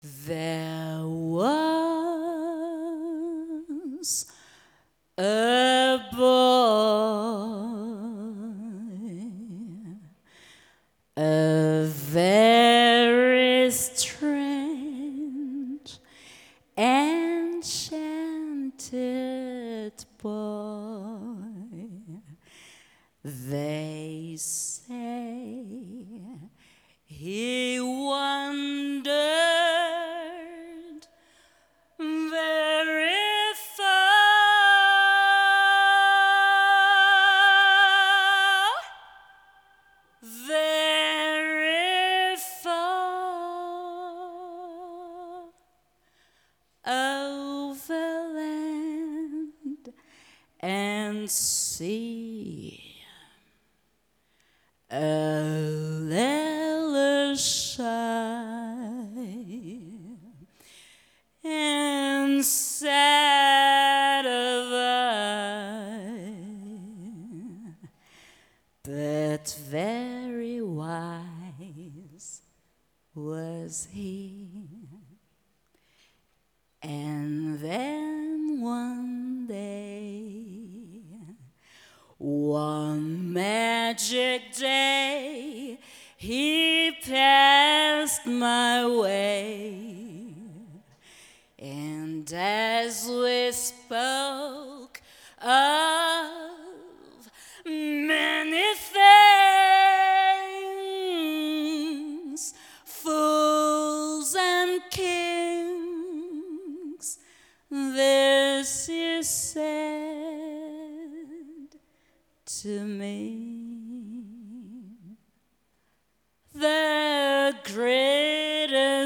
There was a boy, a very strange, enchanted boy. They say he and sea A little shy and sad of eye, but very wise was he. And then magic day, he passed my way. And as we spoke of many things, fools and kings, this is said to me.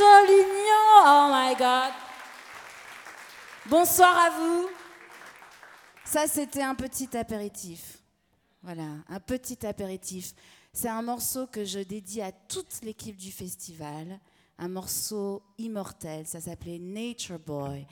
Solignon Oh my god Bonsoir à vous. Ça, c'était un petit apéritif. Voilà, un petit apéritif. C'est un morceau que je dédie à toute l'équipe du festival. Un morceau immortel. Ça s'appelait Nature Boy.